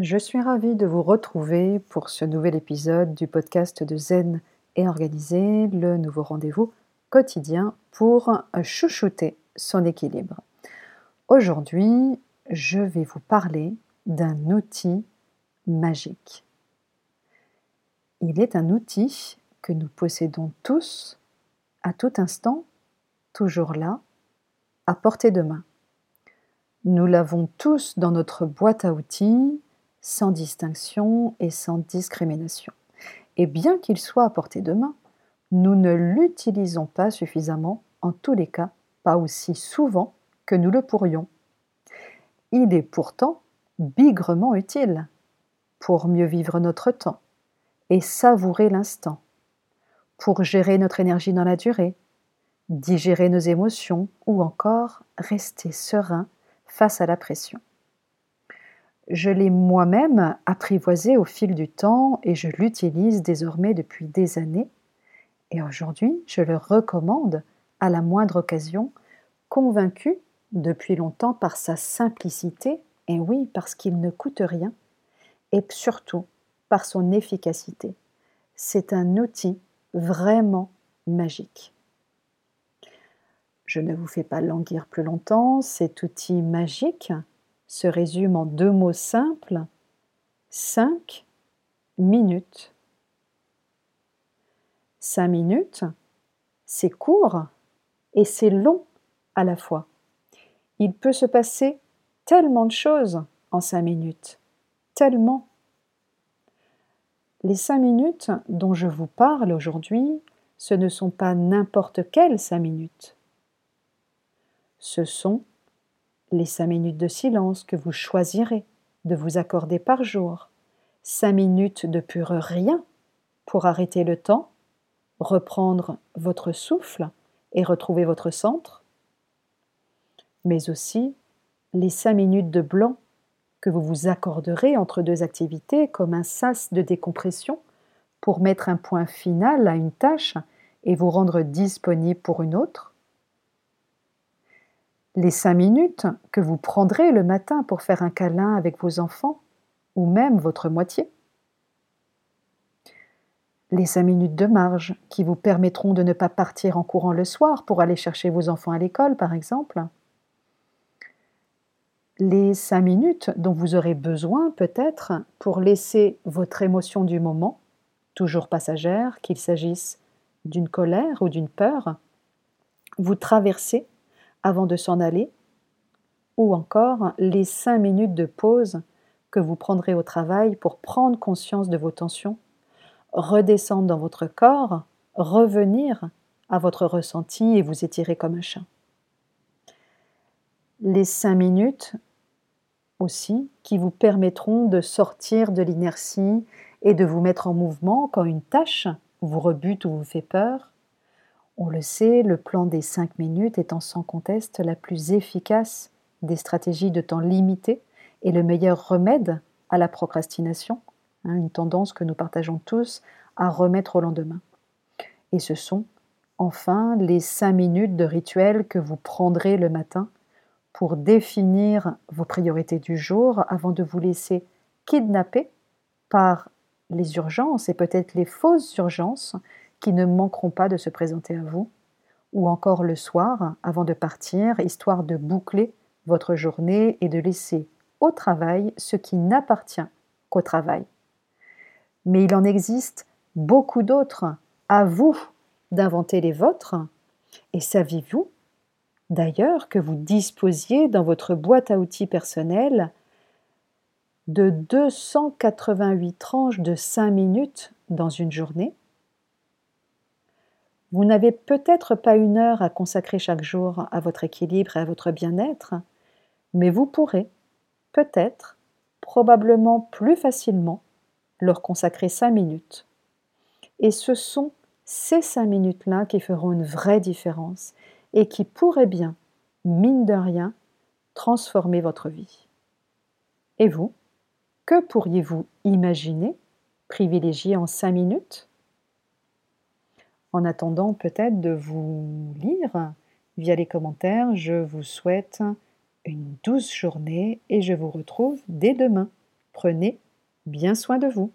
Je suis ravie de vous retrouver pour ce nouvel épisode du podcast de Zen et Organisé, le nouveau rendez-vous quotidien pour chouchouter son équilibre. Aujourd'hui, je vais vous parler d'un outil magique. Il est un outil que nous possédons tous, à tout instant, toujours là, à portée de main. Nous l'avons tous dans notre boîte à outils, sans distinction et sans discrimination. Et bien qu'il soit à portée de main, nous ne l'utilisons pas suffisamment, en tous les cas pas aussi souvent que nous le pourrions. Il est pourtant bigrement utile pour mieux vivre notre temps et savourer l'instant, pour gérer notre énergie dans la durée, digérer nos émotions ou encore rester serein face à la pression. Je l'ai moi-même apprivoisé au fil du temps et je l'utilise désormais depuis des années. Et aujourd'hui, je le recommande à la moindre occasion, convaincu depuis longtemps par sa simplicité, et oui, parce qu'il ne coûte rien, et surtout par son efficacité. C'est un outil vraiment magique. Je ne vous fais pas languir plus longtemps, cet outil magique, se résume en deux mots simples, cinq minutes. Cinq minutes, c'est court et c'est long à la fois. Il peut se passer tellement de choses en cinq minutes, tellement. Les cinq minutes dont je vous parle aujourd'hui, ce ne sont pas n'importe quelles cinq minutes. Ce sont les cinq minutes de silence que vous choisirez de vous accorder par jour, cinq minutes de pur rien pour arrêter le temps, reprendre votre souffle et retrouver votre centre, mais aussi les cinq minutes de blanc que vous vous accorderez entre deux activités comme un sas de décompression pour mettre un point final à une tâche et vous rendre disponible pour une autre, les cinq minutes que vous prendrez le matin pour faire un câlin avec vos enfants ou même votre moitié. Les cinq minutes de marge qui vous permettront de ne pas partir en courant le soir pour aller chercher vos enfants à l'école, par exemple. Les cinq minutes dont vous aurez besoin peut-être pour laisser votre émotion du moment, toujours passagère, qu'il s'agisse d'une colère ou d'une peur, vous traverser avant de s'en aller, ou encore les cinq minutes de pause que vous prendrez au travail pour prendre conscience de vos tensions, redescendre dans votre corps, revenir à votre ressenti et vous étirer comme un chat. Les cinq minutes aussi qui vous permettront de sortir de l'inertie et de vous mettre en mouvement quand une tâche vous rebute ou vous fait peur, on le sait, le plan des 5 minutes étant sans conteste la plus efficace des stratégies de temps limité et le meilleur remède à la procrastination, hein, une tendance que nous partageons tous à remettre au lendemain. Et ce sont enfin les 5 minutes de rituel que vous prendrez le matin pour définir vos priorités du jour avant de vous laisser kidnapper par les urgences et peut-être les fausses urgences qui ne manqueront pas de se présenter à vous, ou encore le soir, avant de partir, histoire de boucler votre journée et de laisser au travail ce qui n'appartient qu'au travail. Mais il en existe beaucoup d'autres. À vous d'inventer les vôtres. Et saviez-vous d'ailleurs que vous disposiez dans votre boîte à outils personnelle de 288 tranches de 5 minutes dans une journée? Vous n'avez peut-être pas une heure à consacrer chaque jour à votre équilibre et à votre bien-être, mais vous pourrez, peut-être, probablement plus facilement, leur consacrer cinq minutes. Et ce sont ces cinq minutes-là qui feront une vraie différence et qui pourraient bien, mine de rien, transformer votre vie. Et vous, que pourriez-vous imaginer privilégier en cinq minutes? En attendant peut-être de vous lire via les commentaires, je vous souhaite une douce journée et je vous retrouve dès demain. Prenez bien soin de vous.